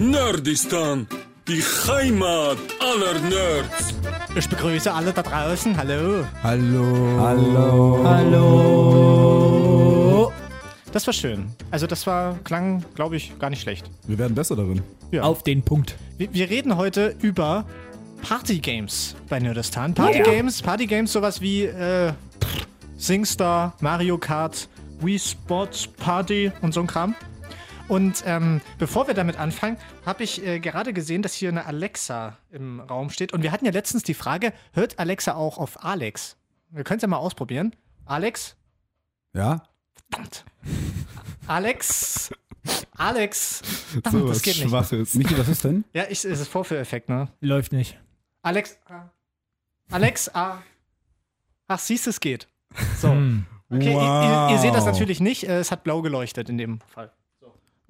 Nerdistan, die Heimat aller Nerds. Ich begrüße alle da draußen. Hallo. Hallo. Hallo. Hallo. Das war schön. Also das war, klang, glaube ich, gar nicht schlecht. Wir werden besser darin. Ja. Auf den Punkt. Wir, wir reden heute über Partygames bei Nerdistan. Partygames, Partygames, sowas wie äh, SingStar, Mario Kart, Wii Sports Party und so ein Kram. Und ähm, bevor wir damit anfangen, habe ich äh, gerade gesehen, dass hier eine Alexa im Raum steht. Und wir hatten ja letztens die Frage, hört Alexa auch auf Alex? Wir können es ja mal ausprobieren. Alex? Ja? Verdammt. Alex? Alex? Verdammt, So das was geht nicht. Schwaches. Michi, was ist denn? Ja, ich, es ist Vorführeffekt, ne? Läuft nicht. Alex. ah. Alex, ah. Ach, siehst du, es geht. So. Hm. Okay, Wow. ihr, ihr, ihr seht das natürlich nicht. äh, Es hat blau geleuchtet in dem Fall.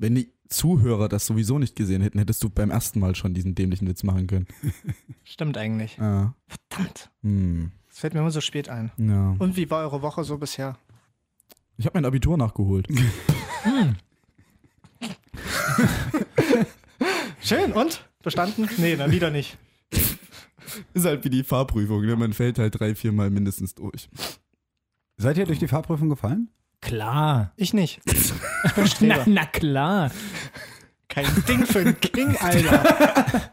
Wenn die Zuhörer das sowieso nicht gesehen hätten, hättest du beim ersten Mal schon diesen dämlichen Witz machen können. Stimmt eigentlich. Ah. Verdammt. Hm. Das fällt mir immer so spät ein. Ja. Und wie war eure Woche so bisher? Ich habe mein Abitur nachgeholt. Schön, und? Bestanden? Nee, dann wieder nicht. Ist halt wie die Fahrprüfung, ne? Man fällt halt drei, vier Mal mindestens durch. Seid ihr durch die Fahrprüfung gefallen? Klar. Ich nicht. Ich bin Na, Streber. na klar. Kein Ding für einen King, Alter.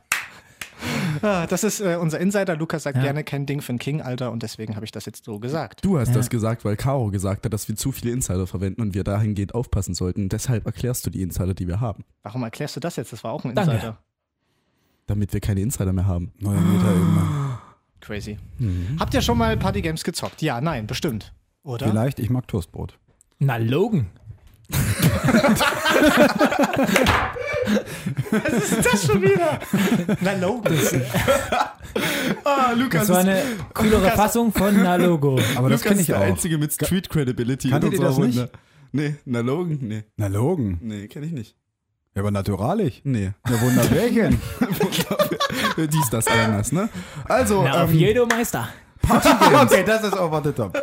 Ah, das ist äh, unser Insider. Lukas sagt Ja. gerne kein Ding für einen King, Alter. Und deswegen habe ich das jetzt so gesagt. Du hast Ja. das gesagt, weil Caro gesagt hat, dass wir zu viele Insider verwenden und wir dahingehend aufpassen sollten. Deshalb erklärst du die Insider, die wir haben. Warum erklärst du das jetzt? Das war auch ein Danke. Insider. Damit wir keine Insider mehr haben. Neuer Meter immer. Crazy. Mhm. Habt ihr schon mal Partygames gezockt? Ja, nein, bestimmt. Oder? Vielleicht, ich mag Toastbrot. Na, Logan. Was ist das schon wieder? Na, Logan. Ah, Lukas Das war eine coolere Fassung von Na Logo. Aber das Lukas kenne ist ich der auch. Einzige mit Street Credibility Kanntet ihr das nicht? Runde. Nee, na Logan? Nee. Na, Logan. Nee, kenne ich nicht. Ja, aber naturalig. Nee. Ja, Wunderbärchen. Dies, das, Ananas, ne? Also, Na, auf ähm, jedo Meister. okay, das ist over the top.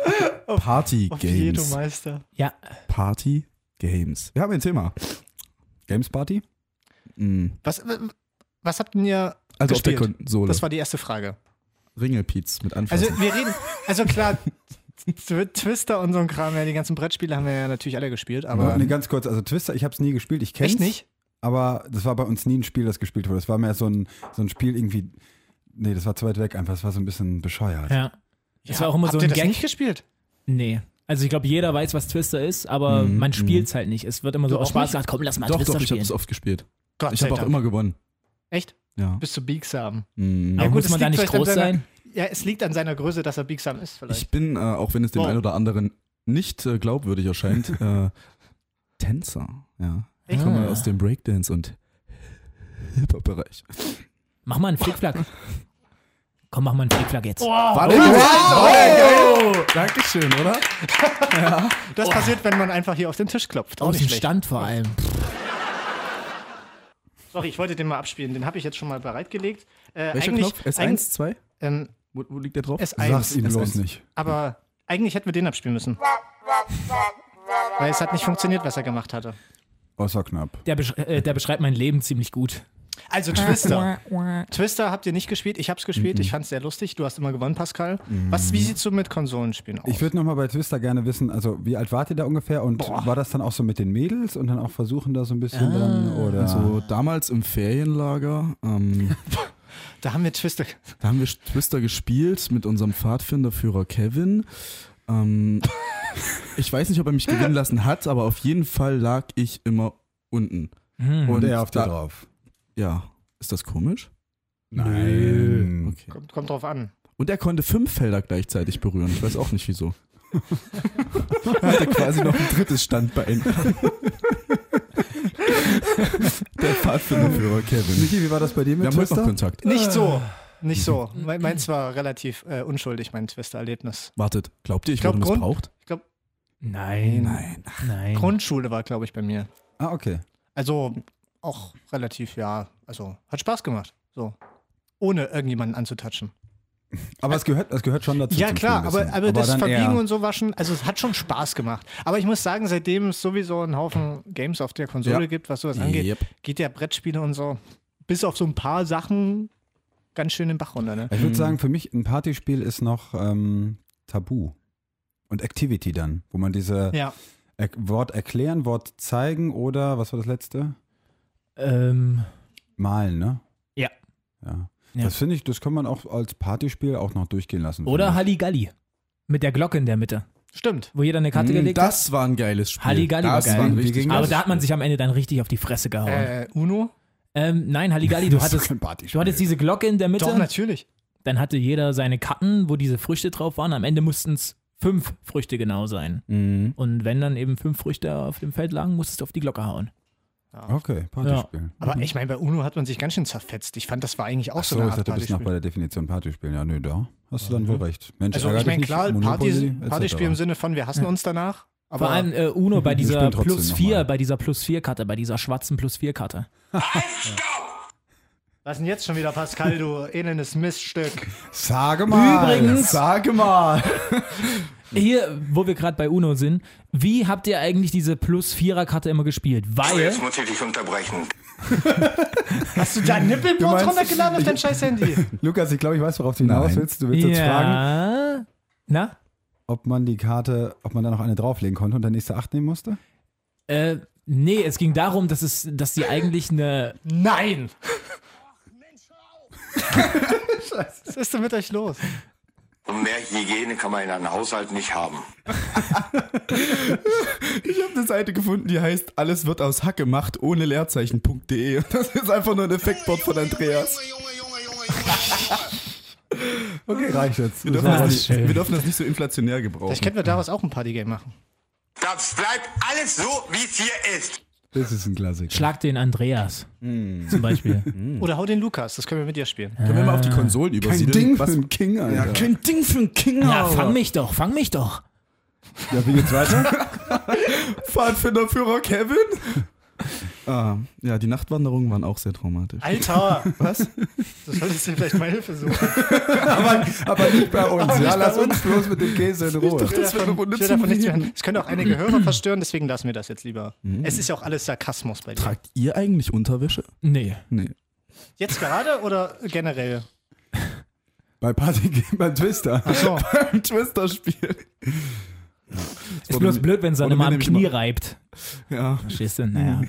Party Oviedo Games. Meister. Ja, Party Games. Wir haben ein Thema. Games Party? Mhm. Was, was habt ihr Also auf der? Konsole. Das war die erste Frage. Ringelpiez mit Anfassen. Also wir reden, also klar, Tw- Twister und so ein Kram, ja, die ganzen Brettspiele haben wir ja natürlich alle gespielt, Aber aber nee, ganz kurz, also Twister, ich habe es nie gespielt. Ich kenne echt nicht? Aber das war bei uns nie ein Spiel, das gespielt wurde. Das war mehr so ein, so ein Spiel irgendwie. Nee, das war zu weit weg einfach. Das war so ein bisschen bescheuert. ja. Das war auch immer habt so ihr ein das Gag. nicht gespielt? Nee. Also ich glaube, jeder weiß, was Twister ist, aber Mhm, man spielt es halt nicht. Es wird immer so Du aus auch Spaß nicht? gesagt, komm, lass mal doch, Twister doch, ich habe spielen. es oft gespielt. Gott Ich sei habe auch Dank. immer gewonnen. Echt? Ja. Bist du biegsam? Mhm. aber Ja, gut, muss es man da liegt nicht vielleicht an groß seiner- sein? Ja, es liegt an seiner Größe, dass er biegsam ist vielleicht. Ich bin, äh, auch wenn es dem Wow. einen oder anderen nicht äh, glaubwürdig erscheint, äh, Tänzer. Ja. Ich komme Ah. aus dem Breakdance und Hip-Hop-Bereich. Mach mal einen Flickflack. Komm, mach mal einen Flickflack jetzt. War der, war der geil? Dankeschön, oder? das passiert, wenn man einfach hier auf den Tisch klopft. Dem schlecht. Stand vor allem. Sorry, ich wollte den mal abspielen. Den habe ich jetzt schon mal bereitgelegt. Äh, Welcher eigentlich, Knopf? S1, Eigentlich, 2? ähm, Wo, wo liegt der drauf? S1. Sag's ihm S1. bloß nicht. Aber eigentlich hätten wir den abspielen müssen. Weil es hat nicht funktioniert, was er gemacht hatte. Außer knapp. Der, besch äh, der beschreibt mein Leben ziemlich gut. Also Twister. Twister habt ihr nicht gespielt. Ich hab's gespielt. Ich fand's sehr lustig. Du hast immer gewonnen, Pascal. Was, wie sieht's so mit Konsolenspielen aus? Ich würde nochmal bei Twister gerne wissen, also wie alt wart ihr da ungefähr und war das dann auch so mit den Mädels und dann auch versuchen da so ein bisschen dann oder Also damals im Ferienlager, ähm, da haben wir Twister. da haben wir Twister gespielt mit unserem Pfadfinderführer Kevin. Ähm, ich weiß nicht, ob er mich gewinnen lassen hat, aber auf jeden Fall lag ich immer unten. Hm. und er auf dir drauf? Ja, ist das komisch? Nein. Okay. Kommt, kommt drauf an. Und er konnte fünf Felder gleichzeitig berühren. Ich weiß auch nicht wieso. er hatte quasi noch ein drittes Standbein. Der Pfadfinderführer Kevin. Michi, wie war das bei dir Wir mit haben heute noch Twister? Kontakt. Nicht so. Nicht so. Me- Meins war relativ äh, unschuldig, mein Twister-Erlebnis. Wartet, glaubt ihr, ich, Ich glaub, wurde Grund- missbraucht? Ich glaube, Nein. Nein. Nein. Grundschule war, glaube ich, bei mir. Ah, okay. Also auch relativ, ja, also hat Spaß gemacht. So. Ohne irgendjemanden anzutatschen. Aber es gehört, es gehört schon dazu. Ja, klar, aber, Spielwissen. aber das Verbiegen und so waschen, also es hat schon Spaß gemacht. Aber ich muss sagen, seitdem es sowieso einen Haufen Games auf der Konsole Ja. gibt, was sowas angeht, Yep. geht ja Brettspiele und so bis auf so ein paar Sachen ganz schön den Bach runter. Ne? Ich würde sagen, für mich ein Partyspiel ist noch ähm, Tabu. Und Activity dann, wo man diese Ja. er Wort erklären, Wort zeigen oder, was war das letzte? Ähm, Malen, ne? Ja. Ja. Ja. Das finde ich, das kann man auch als Partyspiel auch noch durchgehen lassen. oder. Halligalli. Mit der Glocke in der Mitte. Stimmt. Wo jeder eine Karte Mm, gelegt hat. Das war ein geiles Spiel. Halligalli war das geil. war richtig ging Aber das? da hat man sich am Ende dann richtig auf die Fresse gehauen. Äh, Uno? Ähm, nein, Halligalli, du Das hattest, du hattest diese Glocke in der Mitte. Doch, natürlich. Dann hatte jeder seine Karten, wo diese Früchte drauf waren. Am Ende mussten es fünf Früchte genau sein. Mhm. Und wenn dann eben fünf Früchte auf dem Feld lagen, musstest du auf die Glocke hauen. Okay, Partyspiel. Aber ich meine, bei Uno hat man sich ganz schön zerfetzt. Ich fand, das war eigentlich auch so So, eine ich Art dachte, du bist noch bei der Definition Partyspiel. Ja, nö, da hast du dann wohl recht. Mensch, Also ich meine, klar, Party. Partyspiel im Sinne von, wir hassen uns danach. Aber Vor allem äh, Uno bei dieser Plus noch 4, mal. bei dieser Plus 4 Karte, bei dieser schwarzen Plus 4 Karte. was denn jetzt schon wieder, Pascal, du elendes Miststück? Sage mal. Übrigens- Sage mal. Hier, wo wir gerade bei Uno sind, wie habt ihr eigentlich diese Plus 4er Karte immer gespielt? Weil Jetzt muss ich dich unterbrechen. Hast du da Nippelboards runtergeladen auf dein scheiß Handy? Lukas, ich glaube, ich weiß, worauf du hinaus Nein. willst. Du willst jetzt fragen, ja. Na? ob man die Karte, ob man da noch eine drauflegen konnte und der nächste acht nehmen musste? Äh, nee, es ging darum, dass es, dass die eigentlich eine. Nein! Was ist denn mit euch los? Und mehr Hygiene kann man in einem Haushalt nicht haben. Ich habe eine Seite gefunden, die heißt Alles wird aus Hack gemacht ohne Leerzeichen.de. Das ist einfach nur ein Effektboard von Andreas. Okay, reicht jetzt. Wir Das dürfen, das die- nicht, wir dürfen das nicht so inflationär gebrauchen. Vielleicht könnten wir daraus auch ein Partygame machen. Das bleibt alles so, wie es hier ist. Das ist ein Klassiker. Schlag den Andreas. Zum Beispiel. Oder hau den Lukas, das können wir mit dir spielen. Können wir mal auf die Konsolen Kein übersiedeln? Ding Was- für einen King, Alter. Ja, kein Ding für einen King, Ja, Alter. fang mich doch, fang mich doch. Ja, wie geht's weiter? Pfadfinderführer Kevin? Ah, ja, die Nachtwanderungen waren auch sehr traumatisch. Alter! Was? Du solltest dir vielleicht mal Hilfe suchen. aber, aber nicht bei uns. Aber ja, nicht lass bei uns bloß mit dem Käse in Ruhe. Ich will Das wäre eine davon, Runde ich davon hören. Es könnte auch einige Hörer verstören, deswegen lassen wir das jetzt lieber. Es ist ja auch alles Sarkasmus bei dir. Tragt ihr eigentlich Unterwäsche? Nee. Nee. Jetzt gerade oder generell? Bei Party beim Twister. Achso. Beim Twister-Spiel. Ist bloß blöd, wenn es dann wurde immer mir am Knie reibt. Ja. Verstehst du? Naja.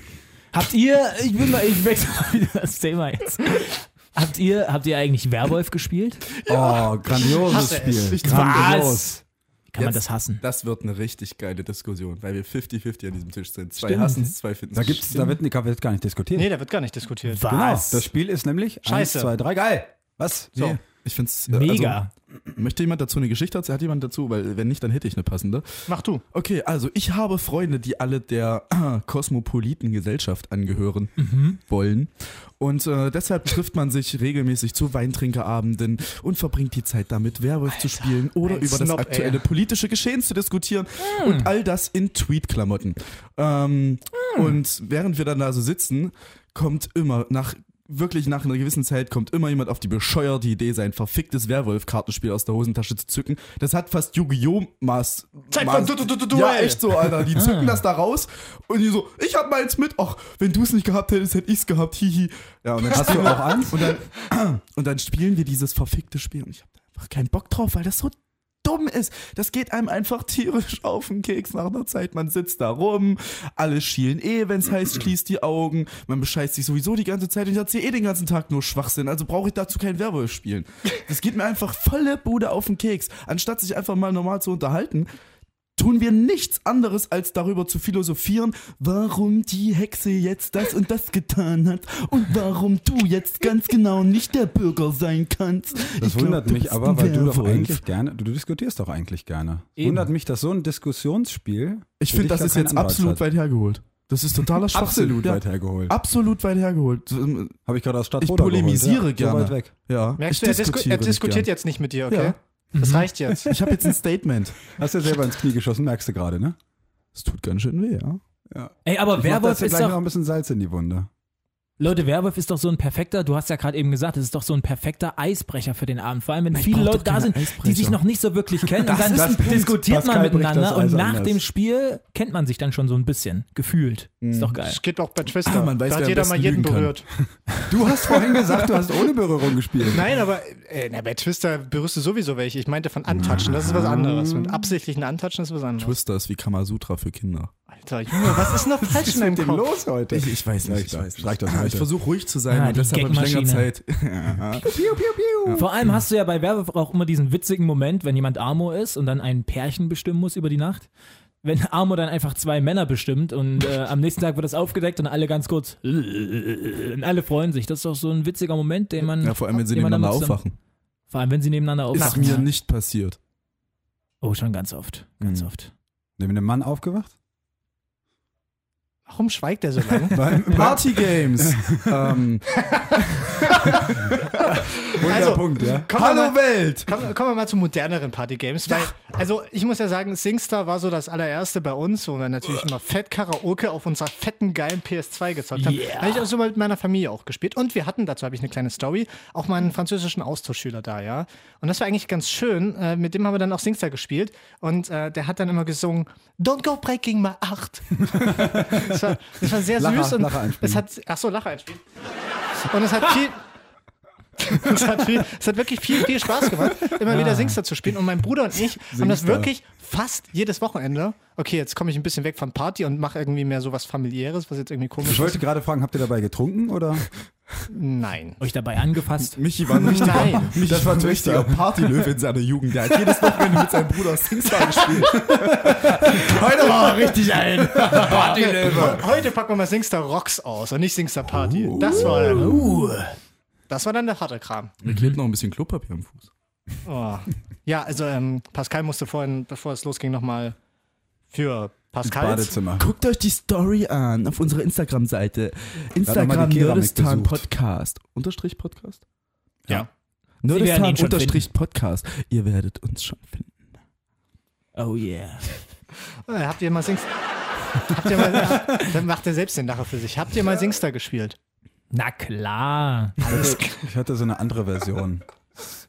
Habt ihr, ich will mal, ich wechsle mal wieder das Thema jetzt. Habt ihr, habt ihr eigentlich Werwolf gespielt? Oh, grandioses. Spiel. Ich- Grandios. Wie kann man Jetzt- das hassen? Das wird eine richtig geile Diskussion, weil wir 50-50 an diesem Tisch sind. Zwei Stimmt. hassen es, zwei finden es. Da, gibt's, da wird, da wird gar nicht diskutiert. Nee, da wird gar nicht diskutiert. Genau, Was? das Spiel ist nämlich Scheiße. 1, 2, 3, geil. Was? So. Nee, ich finde es Mega. Also, möchte jemand dazu eine Geschichte erzählen? Hat jemand dazu? Weil wenn nicht, dann hätte ich eine passende. Mach du. Okay, also ich habe Freunde, die alle der kosmopoliten Gesellschaft angehören wollen. Und äh, deshalb trifft man sich regelmäßig zu Weintrinkerabenden und verbringt die Zeit damit, Werwolf zu spielen oder über das Snob, aktuelle ey. politische Geschehen zu diskutieren und all das in Tweet-Klamotten. Ähm, Und während wir dann da so sitzen, kommt immer nach wirklich nach einer gewissen Zeit kommt immer jemand auf die bescheuerte Idee, sein verficktes Werwolf-Kartenspiel aus der Hosentasche zu zücken. Das hat fast Yu-Gi-Oh! Maß. Zeit Maß- für Du- Du- Du- Du- Ja, echt so, Alter. Die zücken das da raus und die so, ich hab meins mit. Ach, wenn du es nicht gehabt hättest, hätte ich's gehabt. Hihi. Ja, und dann Hast du auch eins? und dann, und dann spielen wir dieses verfickte Spiel und ich habe einfach keinen Bock drauf, weil das so dumm ist. Das geht einem einfach tierisch auf den Keks nach einer Zeit. Man sitzt da rum, alle schielen eh, wenn es heißt, schließt die Augen. Man bescheißt sich sowieso die ganze Zeit und ich erzähle eh den ganzen Tag nur Schwachsinn. Also brauche ich dazu kein Werwolf spielen. Das geht mir einfach volle Bude auf den Keks. Anstatt sich einfach mal normal zu unterhalten, tun wir nichts anderes, als darüber zu philosophieren, warum die Hexe jetzt das und das getan hat und warum du jetzt ganz genau nicht der Bürger sein kannst. Das Ich glaub, wundert du mich aber, weil du doch eigentlich gerne, du diskutierst doch eigentlich gerne. Eben. Wundert mich, dass so ein Diskussionsspiel. Ich finde, das ist jetzt Anreiz absolut hat. weit hergeholt. Das ist totaler Schwachsinn. Absolut ja. weit hergeholt. Absolut weit hergeholt. Ähm, Habe ich gerade aus Stadt Ich polemisiere geholt. ja. gerne. So weit weg. Ja, Merkst ich du, er, disku er diskutiert gern. jetzt nicht mit dir, okay? Ja. Das reicht jetzt. Ich habe jetzt ein Statement. Hast du ja selber ins Knie geschossen, merkst du gerade, ne? Es tut ganz schön weh, ja. Ja. Ey, aber Ich mach Werwolf jetzt ist gleich noch doch. ein bisschen Salz in die Wunde. Leute, Werwolf ist doch so ein perfekter, du hast ja gerade eben gesagt, es ist doch so ein perfekter Eisbrecher für den Abend. Vor allem, wenn Ich viele Leute da sind, die Eisbrecher. sich noch nicht so wirklich kennen. und Das dann ist ein Punkt. diskutiert man Pascal miteinander das und nach anders. dem Spiel kennt man sich dann schon so ein bisschen. Gefühlt. Ist doch geil. Das geht auch bei Twister. Ah, man weiß, da hat jeder mal jeden berührt. Du hast vorhin gesagt, du hast ohne Berührung gespielt. Nein, aber äh, na, bei Twister berührst du sowieso welche. Ich meinte von Antatschen, das ist was anderes. Mit absichtlichen Antatschen ist was anderes. Twister ist wie Kamasutra für Kinder. Alter, Junge, was ist denn noch falsch in deinem Dem Kopf? los heute. Ich, ich weiß Ja, nicht. ich ich weiß das nicht. heute. Ich versuche ruhig zu sein Ah, und die deshalb habe ich länger. Zeit. Vor allem hast du ja bei Werwolf auch immer diesen witzigen Moment, wenn jemand Amor ist und dann ein Pärchen bestimmen muss über die Nacht. Wenn Amor dann einfach zwei Männer bestimmt und äh, am nächsten Tag wird das aufgedeckt und alle ganz kurz und alle freuen sich. Das ist doch so ein witziger Moment, den man. Ja, vor allem, wenn sie nebeneinander aufwachen. Vor allem, wenn sie nebeneinander Ist aufwachen. mir ja. nicht passiert. Oh, schon ganz oft. Ganz Mhm. oft. Neben dem Mann aufgewacht? Warum schweigt der so lange? Party Games. ähm, Also, Punkt, ja. Hallo mal, Welt! kommen, kommen wir mal zu moderneren Partygames. Weil, also ich muss ja sagen, SingStar war so das allererste bei uns, wo wir natürlich immer fett Karaoke auf unserer fetten, geilen PS2 gezockt haben. Yeah. Habe ich auch so mal mit meiner Familie auch gespielt. Und wir hatten, dazu habe ich eine kleine Story, auch mal einen französischen Austauschschüler da, ja. Und das war eigentlich ganz schön. Äh, mit dem haben wir dann auch SingStar gespielt. Und äh, der hat dann immer gesungen, Don't go breaking my heart. das, war, das war sehr Lacher- süß. Und Lacher einspielen. es hat, ach so, Lacher einspielen. Und es hat viel, es hat, viel, es hat wirklich viel, viel Spaß gemacht, immer wieder Singster zu spielen. Und mein Bruder und ich haben das Singstar. wirklich fast jedes Wochenende. Okay, jetzt komme ich ein bisschen weg von Party und mache irgendwie mehr so was familiäres, was jetzt irgendwie komisch Ich wollte ist. gerade fragen, habt ihr dabei getrunken oder? Nein. Euch dabei angefasst. Michi war ein richtiger, Nein. Michi Das war ein richtiger. Partylöwe in seiner Jugend. Der hat jedes Wochenende mit seinem Bruder Singstar gespielt. Heute war er richtig ein. Partylöwe. Heute packen wir mal Singster Rocks aus und nicht Singster Party. Das war dann, das war dann der harte Kram. Mir klebt noch ein bisschen Klopapier am Fuß. Oh. Ja, also ähm, Pascal musste vorhin, bevor es losging, nochmal für Pascal. Badezimmer. Guckt euch die Story an auf unserer Instagram-Seite. Instagram Nerdistan. Podcast. Unterstrich Podcast? Ja. Werden Nerdistan Unterstrich Podcast. Ihr werdet uns schon finden. Oh yeah. Äh, habt ihr mal Singster. Habt ihr mal, dann macht er selbst den Lacher für sich. Habt ihr mal Singster gespielt? Na klar. Ich hatte so eine andere Version.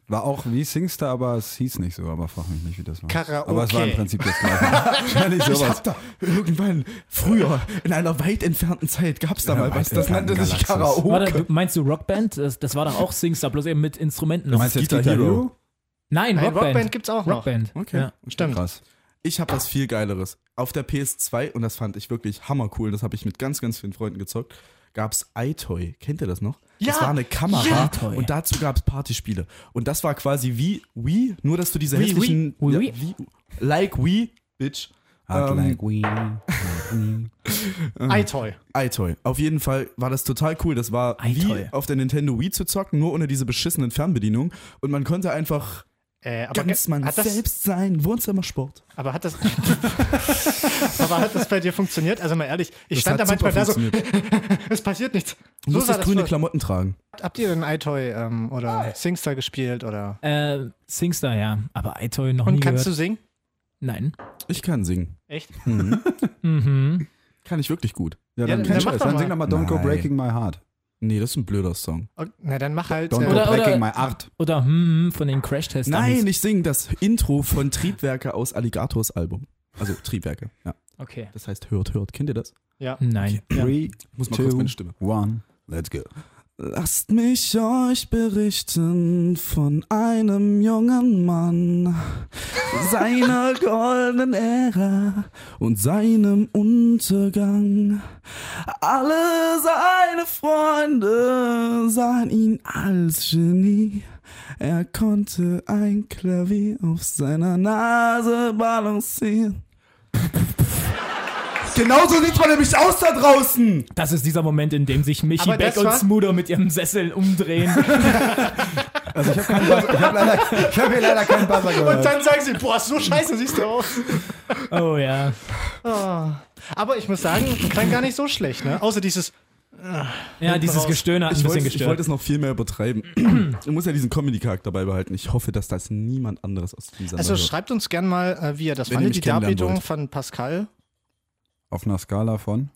War auch wie Singstar, aber es hieß nicht so, aber frag mich nicht, wie das war. Karaoke. Aber es war im Prinzip das gleiche. Wahrscheinlich Ich sowas. hab da irgendwann, früher, in einer weit entfernten Zeit, gab es da Ja, mal was, das nannte sich. Karaoke. Warte, du, meinst du Rockband? Das, das war doch auch Singstar, bloß eben mit Instrumenten. Du meinst jetzt Guitar Hero? Hero? Nein, Nein, Rockband. Rockband gibt's auch noch. Rockband. Okay. Ja. Stimmt. Krass. Ich habe was viel Geileres. Auf der PS2, und das fand ich wirklich hammercool, das habe ich mit ganz, ganz vielen Freunden gezockt, gab es iToy. Kennt ihr das noch? Das Ja, war eine Kamera ja. und dazu gab es Partyspiele. Und das war quasi wie Wii, nur dass du diese Wii, hässlichen... Wii, ja, Wii. wie, like Wii, Bitch. Hard Ähm, like we. iToy. iToy. Auf jeden Fall war das total cool. Das war iToy. wie auf der Nintendo Wii zu zocken, nur ohne diese beschissenen Fernbedienungen. Und man konnte einfach Äh, aber ganz man hat das, selbst sein. Wohnzimmersport. aber hat das, aber hat das bei dir funktioniert? Also mal ehrlich, ich Das stand da manchmal da so, es passiert nichts. Du So musst das das grüne vor. Klamotten tragen. Habt ihr denn iToy ähm, oder Singstar gespielt oder? Äh, Singstar, ja. Aber iToy noch Und nie kannst gehört. du singen? Nein. Ich kann singen. Echt? Mhm. Kann ich wirklich gut. Ja, Ja, dann, dann dann, dann sing doch mal Don't Go Nein. Breaking My Heart. Nee, das ist ein blöder Song. Na dann mach halt. Don't Äh, Go Oder- oder- My Art. Oder hm, von den Crash-Tests. Nein, ich singe das Intro von Triebwerke aus Alligators Album. Also Triebwerke, ja. Okay. Das heißt hört, hört. Kennt ihr das? ja. Nein. Three, Ich muss mal kurz two, meine Stimme. one, let's go. Lasst mich euch berichten von einem jungen Mann, seiner goldenen Ära und seinem Untergang. Alle seine Freunde sahen ihn als Genie. Er konnte ein Klavier auf seiner Nase balancieren. Genauso sieht man nämlich aus da draußen. Das ist dieser Moment, in dem sich Michi Beck und Smudo mit ihrem Sessel umdrehen. Also ich habe ich hab hier leider keinen Buzzer Und gehört. dann sagen sie, boah, so scheiße siehst du aus. oh ja. Oh. Aber ich muss sagen, klang gar nicht so schlecht, ne? Außer dieses. Ja, dieses. Gestöhne hat ein Ich bisschen wollte, ich gestört. wollte es noch viel mehr übertreiben. ich muss ja diesen Comedy-Charakter beibehalten. Ich hoffe, dass das niemand anderes aus dieser Also hört. schreibt uns gern mal, äh, wie ihr das Wenn fandet, die Darbietung von Pascal. Auf einer Skala von.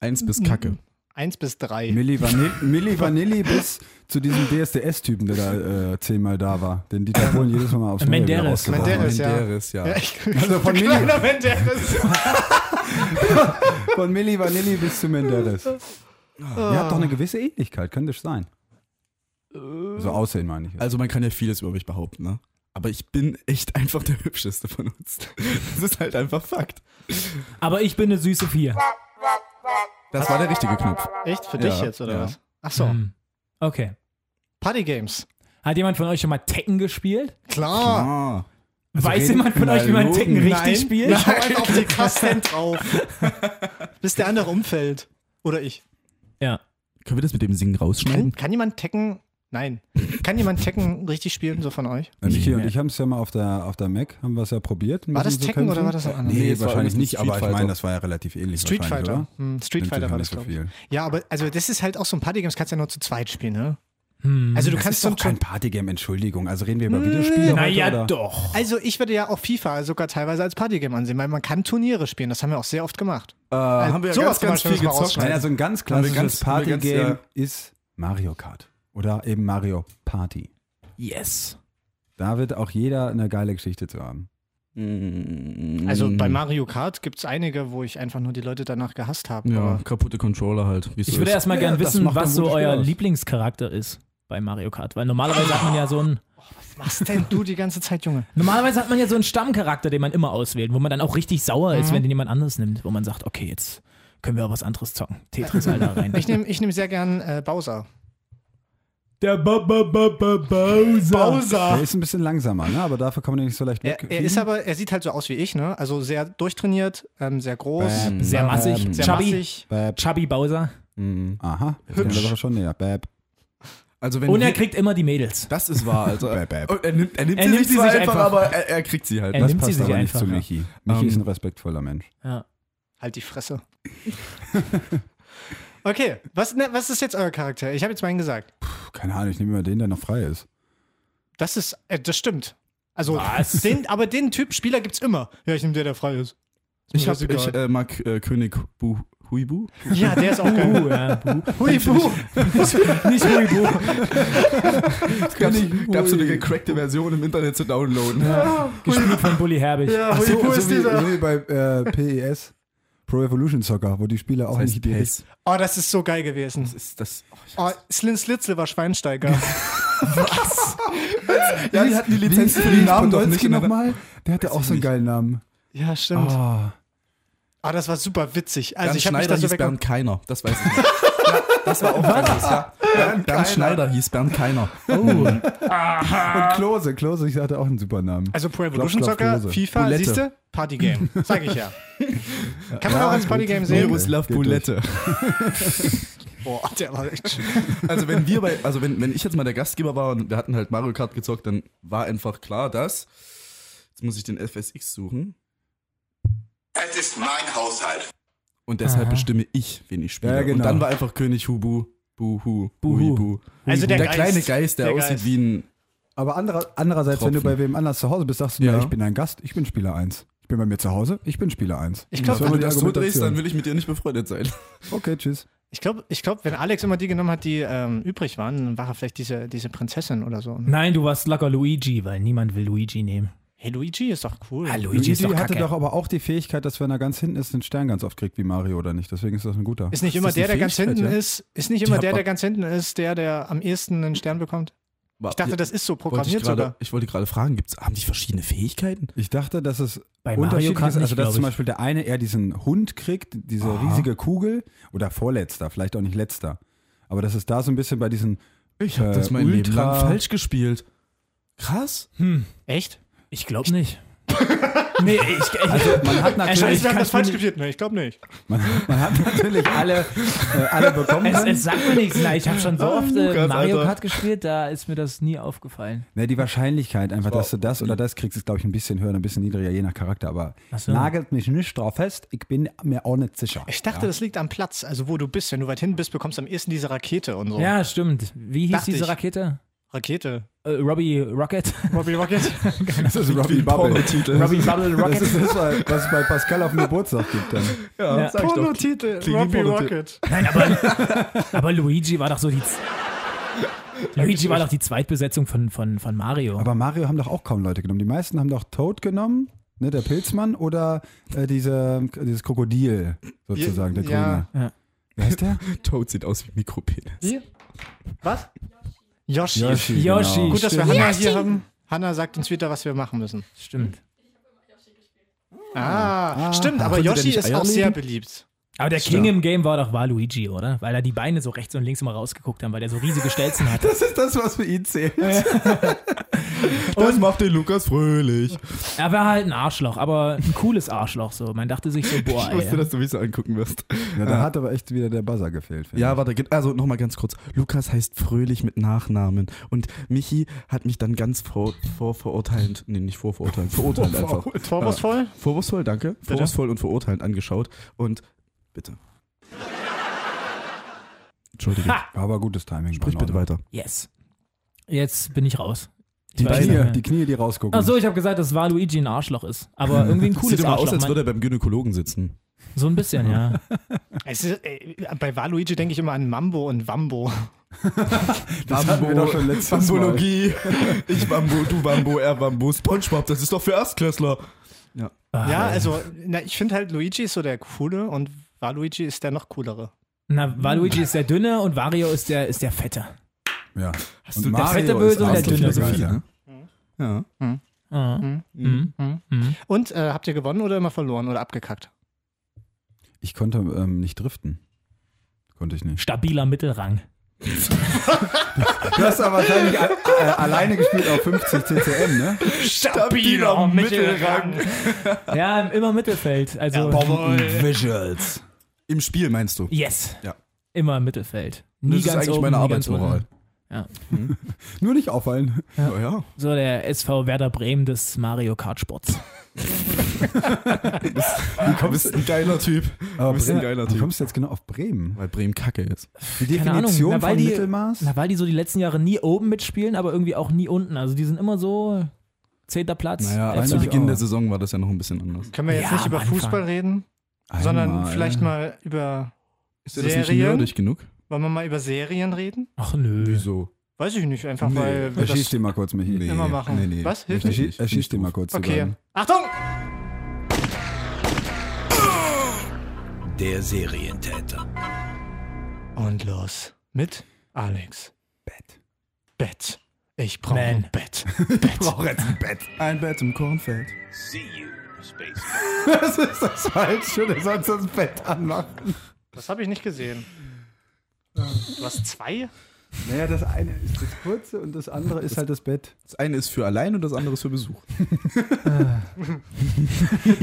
Eins bis Kacke. Eins bis drei. Milli, Vanilli, Milli Vanilli bis zu diesem DSDS-Typen, der da äh, zehnmal da war. Den Dieter Bohlen jedes Mal aufs Menderes. Menderes, ja. Menderes, ja. Ja, ich, Also von Milli, kleiner Menderes. von Milli Vanilli bis zu Menderes. Ihr habt doch eine gewisse Ähnlichkeit, könnte es sein. So aussehen meine ich. jetzt. Also man kann ja vieles über mich behaupten, ne? Aber ich bin echt einfach der hübscheste von uns. Das ist halt einfach Fakt. Aber ich bin eine süße Vier. Das war der richtige Knopf. Echt? Für dich Ja, jetzt, oder ja. was? Ach so. Hm. Okay. Party Games. Hat jemand von euch schon mal Tekken gespielt? Klar. Ah. Weiß reden- jemand von euch, wie man Tekken richtig Nein. spielt? Ich hau einfach auf die Kasten drauf. Bis der andere umfällt. Oder ich. Ja. Können wir das mit dem Singen Kann, rausschneiden? kann jemand Tekken. Nein. Kann jemand Tekken richtig spielen, so von euch? Na, Michi und ich haben es ja mal auf der, auf der Mac, haben wir es ja probiert. War das müssen so Tekken oder war das ein anderes? Nee, Nee, wahrscheinlich nicht, aber ich meine, das war ja relativ ähnlich. Street Fighter. Hm, Street Fighter war nicht das, so glaube. Ja, aber also das ist halt auch so ein Party-Games, kannst du ja nur zu zweit spielen, ne? Hm. Also du Das kannst ist doch kein Partygame, Entschuldigung. Also reden wir über Videospiele heute, Naja, oder? doch. also ich würde ja auch FIFA sogar teilweise als Partygame ansehen, weil man kann Turniere spielen, das haben wir auch sehr oft gemacht. Äh, haben wir ja sowas ganz, ganz Beispiel viel gezockt. Nein, also ein ganz klassisches ganz- ganz, Partygame ja. ist Mario Kart. Oder eben Mario Party. Yes. Da wird auch jeder eine geile Geschichte zu haben. Mm. Also bei Mario Kart gibt es einige, wo ich einfach nur die Leute danach gehasst habe. Ja, aber kaputte Controller halt. wie es Ich so würde ist. erstmal Ja, gerne das wissen, was so euer aus. Lieblingscharakter ist bei Mario Kart. Weil normalerweise hat man ja so einen. Was machst denn du die ganze Zeit, Junge? Normalerweise hat man ja so einen Stammcharakter, den man immer auswählt, wo man dann auch richtig sauer ist, wenn den jemand anderes nimmt, wo man sagt, okay, jetzt können wir auch was anderes zocken. Tetris da rein. Ich nehme ich nehm sehr gern äh, Bowser. Der ba ba ba ba Bowser. Der ist ein bisschen langsamer, ne? aber dafür kann man den nicht so leicht Er, weg. er ist aber, er sieht halt so aus wie ich, ne? Also sehr durchtrainiert, ähm, sehr groß, Bam, Sehr bam, massig. sehr Chubby. massig. Bab. Chubby Bowser. Mhm. Aha, jetzt kommt er doch schon näher. Bab. Also wenn Und er kriegt immer die Mädels. das ist wahr, also er nimmt, er nimmt Er sie nimmt sich sie sich einfach, einfach. aber er, er kriegt sie halt. Er Das nimmt sie passt sich aber einfach, nicht zu ja. Michi. Michi Ähm, ist ein respektvoller Mensch. Ja. Halt die Fresse. okay, was, ne, was ist jetzt euer Charakter? Ich habe jetzt meinen gesagt. Puh, keine Ahnung, ich nehme immer den, der noch frei ist. Das ist, äh, das stimmt. Also, Was? Den, aber den Typ Spieler gibt's immer. Ja, ich nehme der, der frei ist. Ist Ich, hab, das ich egal. äh, mag äh, König Bu Huibu. ja, der ist auch geil. Uh, ja. Buh. Hui, puh. Nicht Huibu. Gab's, gab's so eine gecrackte Version im Internet zu downloaden. Gespielt von Bully Herbig. Ja, Hui, puh ist wie, dieser. so wie bei äh, PES, Pro Evolution Soccer, wo die Spieler auch Das heißt nicht die PES. Oh, das ist so geil gewesen. Das ist das. Oh, Oh, Slin Slitzel war Schweinsteiger. ja, die hatten die Lizenz für den Namen doch nicht. der- nochmal? Der hatte auch so einen geilen Namen. ja, stimmt. Oh. Ah, das war super witzig. Also Bernd ich habe mich Schneider da so. Bernd Keiner, das weiß ich nicht. ja, das war auch was? Ja. Bernd, Bernd Schneider hieß Bernd Keiner. Oh. Und Klose, Klose, ich hatte auch einen super Namen. Also Pro Evolution Klopf, Soccer, Klose. FIFA, Bulette. siehst du? Partygame. Sag ich ja. Kann man auch als Partygame sehen? Miroslav Bulette. Boah, der war echt schön. Also wenn wir bei, also wenn, wenn ich jetzt mal der Gastgeber war und wir hatten halt Mario Kart gezockt, dann war einfach klar, dass. Jetzt muss ich den FSX suchen. Es ist mein Haushalt. Und deshalb Aha. bestimme ich, wen ich spiele. Ja, genau. Und dann war einfach König Hubu. Buhu. Buhu. Buhu. Also der der Geist. kleine Geist, der, Der aussieht Geist. wie ein. Aber anderer, andererseits, wenn du Tropfen. bei wem anders zu Hause bist, sagst du, Ja. ja. ich bin ein Gast, ich bin Spieler 1. Ich bin bei mir zu Hause, ich bin Spieler 1. Ich glaub, Das war Wenn du das so drehst, dann will ich mit dir nicht befreundet sein. Okay, tschüss. Ich glaube, ich glaub, wenn Alex immer die genommen hat, die ähm, übrig waren, dann war er vielleicht diese, diese Prinzessin oder so. Nein, du warst locker Luigi, weil niemand will Luigi nehmen. Hey, Luigi ist doch cool. Ah, Luigi, ist doch hatte kacke. doch aber auch die Fähigkeit, dass wenn er ganz hinten ist, den Stern ganz oft kriegt wie Mario oder nicht. Deswegen ist das ein guter. Ist nicht Ist immer das der, der ganz hinten ja? ist, ist nicht immer der, der ganz hinten ist, der, der am ehesten einen Stern bekommt? Ich dachte, das ist so wollte ich programmiert gerade, sogar. ich wollte gerade fragen, gibt's, haben die verschiedene Fähigkeiten? Ich dachte, dass es Bei unterschiedlich ist. Also, dass zum. Beispiel der eine eher diesen Hund kriegt, diese riesige Kugel oder vorletzter, vielleicht auch nicht letzter. Aber dass es da so ein bisschen bei diesen Ich habe Äh, das mein Leben Ultra- lang falsch gespielt. Krass. Hm, Echt? Ich glaube nicht. nee, ich, ich Also man hat Äh, natürlich, scheiße, wir haben das falsch gespielt. Nee, ich glaube nicht. man, man hat natürlich alle, äh, alle bekommen. es, es sagt mir nichts. Nein, ich habe schon so Ah, oft äh, Mario. Kart gespielt, da ist mir das nie aufgefallen. Ne, die Wahrscheinlichkeit einfach, dass du das oder das kriegst, ist glaube ich ein bisschen höher, ein bisschen niedriger, je nach Charakter. Aber so. nagelt mich nicht drauf fest. Ich bin mir auch nicht sicher. Ich dachte, das liegt am Platz, also wo du bist. Wenn du weit hin bist, bekommst du am ehesten diese Rakete und so. Ja, stimmt. Wie hieß Dachte diese ich. Rakete? Äh, Robbie Rocket. Robbie Rocket. Das ist Robbie Bubble. Robbie Bubble Das Rocket. ist das, was es bei Pascal auf dem Geburtstag gibt dann. Ja, Ja. Pornotitel. Robbie. Rocket. Nein, aber, aber Luigi war doch so die. Luigi war doch die Zweitbesetzung von, von, von Mario. Aber Mario haben doch auch kaum Leute genommen. Die meisten haben doch Toad genommen, ne, der Pilzmann, oder äh, diese, dieses Krokodil sozusagen, der Ja. Grüne. Ja. Wie heißt der? Toad sieht aus wie Mikropenis. Wie? Was? Yoshi. Yoshi. Yoshi. Genau. Gut, dass wir Hanna hier haben. Hanna sagt uns wieder, was wir machen müssen. Stimmt. Ah, stimmt, aber Konnte der Yoshi ist Eier auch sehr legen? beliebt. Aber der King im Game war doch Waluigi, oder? Weil er die Beine so rechts und links immer rausgeguckt haben, weil der so riesige Stelzen hatte. Das ist das, was für ihn zählt. das macht den Lukas fröhlich. Er war halt ein Arschloch, aber ein cooles Arschloch so. Man dachte sich so, boah, Ich wusste, ey. dass du mich so angucken wirst. Ja, da hat aber echt wieder der Buzzer gefehlt. Ja, ich. warte, also nochmal ganz kurz. Lukas heißt Fröhlich mit Nachnamen. Und Michi hat mich dann ganz vor, vorverurteilend, nee, nicht vorverurteilend, verurteilend einfach. Vorwurfsvoll? Vorwurfsvoll, danke. Vorwurfsvoll und verurteilend angeschaut. Und bitte. Entschuldige. Ha! War aber gutes Timing. Sprich bitte Ordnung. weiter. Yes. Jetzt bin ich raus. Ich Die Knie, die Knie, die rausgucken. Ach so, ich habe gesagt, dass Waluigi ein Arschloch ist. Aber irgendwie ein cooles Sieht immer aus, als würde er beim Gynäkologen sitzen. so ein bisschen, ja. Es ist, äh, bei Waluigi denke ich immer an Mambo und Wambo. das hatten wir doch schon letztes Mal. Bambologie. Ich Bambo, du Bambo, er Bambo. Spongebob, das ist doch für Erstklässler. Ah, Ja, also, na, ich finde halt, Luigi ist so der Coole und Waluigi ist der noch coolere. Na, Waluigi ist der dünne und Wario ist der, ist der fette. Ja. Hast Und du- der Mario fette Böse und der dünne so Böse. ne? Ja. Ah. Mhm. Mhm. Und äh, habt ihr gewonnen oder immer verloren oder abgekackt? Ich konnte ähm, nicht driften. Konnte ich nicht. Stabiler Mittelrang. Du hast aber wahrscheinlich äh, alleine gespielt auf 50 CCM, ne? Stabiler Mittelrang. Ja, immer Mittelfeld. Also, Visuals. Im Spiel meinst du? yes. Ja. Immer Mittelfeld. Nie Das ist eigentlich oben, meine Arbeitsmoral. Ja. Nur nicht auffallen. Ja, ja. So der SV Werder Bremen des Mario Kart Sports. Du bist ein geiler Typ. Aber Du bist ein geiler Typ. kommst du jetzt genau auf Bremen? Weil Bremen kacke ist. Die Keine Ahnung. Definition Na, weil von die- Mittelmaß? Na, weil die so die letzten Jahre nie oben mitspielen, aber irgendwie auch nie unten. Also die sind immer so zehnter Platz. Naja, zu Beginn auch. der Saison war das ja noch ein bisschen anders. Können wir jetzt Ja, nicht über. Fußball reden, Einmal, sondern vielleicht mal über. Ist dir das nicht Serien? nerdig genug? Wollen wir mal über Serien reden? Ach nö. Wieso? Weiß ich nicht, einfach Nee, weil wir Erschieß das den mal kurz, Michi. Nee. immer machen. nee, nee. Was? Hilft Richtig. nicht? Erschieß, erschieß den mal kurz. die Okay. beiden. Achtung! Der Serientäter. Und los. Mit Alex. Bett. Bett. Ich brauche Man. ein Bett. Ich brauche jetzt ein Bett. Ein Bett im Kornfeld. See you, Space. Das ist das Falsche, du sollst das Bett anmachen. Das habe ich nicht gesehen. Du hast zwei? Naja, das eine ist das kurze und das andere ist halt das Bett. Das eine ist für allein und das andere ist für Besuch.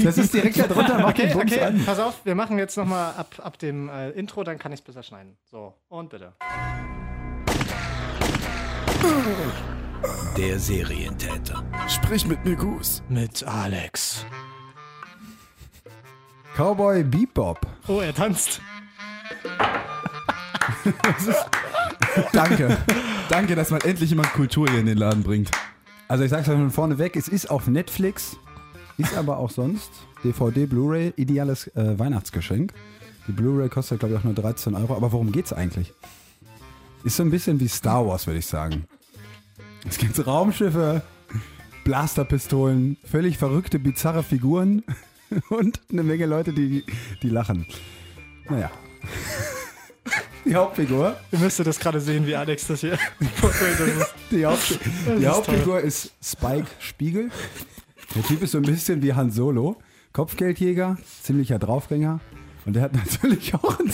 Das ist direkt da drunter, mach Okay, okay, an. pass auf, wir machen jetzt nochmal ab, ab dem äh, Intro, dann kann ich es besser schneiden. So, und bitte. Der Serientäter. Sprich mit mir, Goose. Mit Alex. Cowboy Bebop. Oh, er tanzt. Danke. Danke, dass mal endlich jemand Kultur hier in den Laden bringt. Also ich sag's euch von vorne weg, es ist auf Netflix, ist aber auch sonst DVD, Blu-ray, ideales äh, Weihnachtsgeschenk. Die Blu-ray kostet glaube ich auch nur 13 Euro, aber worum geht's eigentlich? Ist so ein bisschen wie Star Wars, würde ich sagen. Es gibt Raumschiffe, Blasterpistolen, völlig verrückte, bizarre Figuren und eine Menge Leute, die, die lachen. Naja. Die Hauptfigur Ihr müsstet das gerade sehen, wie Alex das hier Die, Haupt die Hauptfigur ist Spike Spiegel. Der Typ ist so ein bisschen wie Han Solo. Kopfgeldjäger, ziemlicher Draufgänger. Und der hat natürlich auch einen,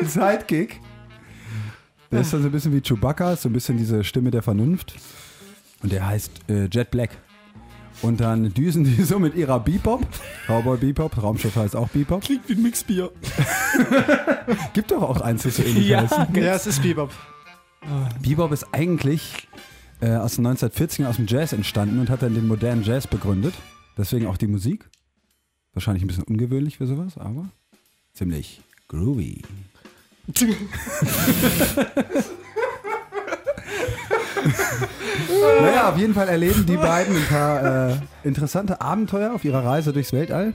einen Sidekick. Der ist dann so ein bisschen wie Chewbacca, so ein bisschen diese Stimme der Vernunft. Und der heißt äh, Jet Black. Und dann düsen die so mit ihrer Bebop. Cowboy Bebop, Raumschiff heißt auch Bebop. Klingt wie ein Mixbier. Gibt doch auch eins, das so ähnlich Ja. heißt. ja, es ist Bebop. Bebop ist eigentlich äh, aus den 1940ern aus dem Jazz entstanden und hat dann den modernen Jazz begründet. Deswegen auch die Musik. Wahrscheinlich ein bisschen ungewöhnlich für sowas, aber ziemlich groovy. Naja, auf jeden Fall erleben die beiden ein paar äh, interessante Abenteuer auf ihrer Reise durchs Weltall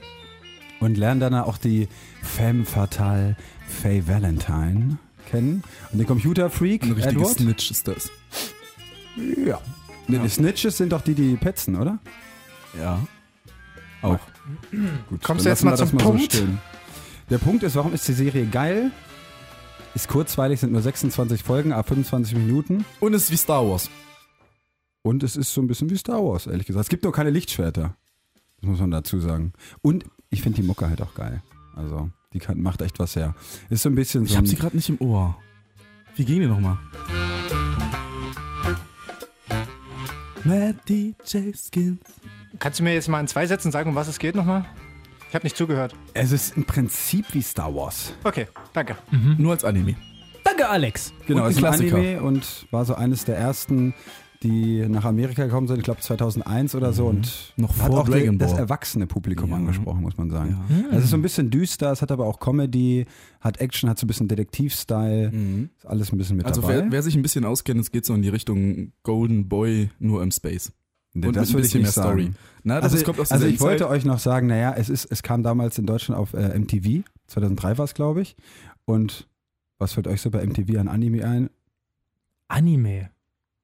und lernen dann auch die Femme Fatale Faye Valentine kennen. Und den Computerfreak Ein richtiges Edward. Snitch ist das. Ja. Nee, die Snitches sind doch die, die petzen, oder? Ja. Auch. Gut, Kommst dann du jetzt lassen wir mal das zum Punkt? stehen. Der Punkt ist, warum ist die Serie geil? Ist kurzweilig, sind nur 26 Folgen, ab 25 Minuten. Und es ist wie Star Wars. Und es ist so ein bisschen wie Star Wars, ehrlich gesagt. Es gibt nur keine Lichtschwerter. Das muss man dazu sagen. Und ich finde die Mucke halt auch geil. Also, die kann, macht echt was her. Ist so ein bisschen so Ich habe sie gerade nicht im Ohr. Wie ging die nochmal? Mad DJ Skins. Kannst du mir jetzt mal in zwei Sätzen sagen, um was es geht nochmal? Ich habe nicht zugehört. Es ist im Prinzip wie Star Wars. Okay, danke. Nur als Anime. Danke, Alex. Genau, Und es ist ein Klassiker. Anime und war so eines der ersten, die nach Amerika gekommen sind. Ich glaube 2001 oder so. Und Noch hat vor auch die, Dragon das Ball. erwachsene Publikum Ja. angesprochen, muss man sagen. Ja. Also es ist so ein bisschen düster, es hat aber auch Comedy, hat Action, hat so ein bisschen Detektiv-Style. Mhm. Ist alles ein bisschen mit Also dabei. wer, wer sich ein bisschen auskennt, es geht so in die Richtung Golden Boy nur im Space. Nee, und das würde ich bisschen nicht mehr Story. sagen. Na, das Also, kommt aus also ich wollte euch noch sagen, naja, es, ist, es kam damals in Deutschland auf äh, MTV, 2003 war es, glaube ich. Und was fällt euch so bei MTV an Anime ein? Anime.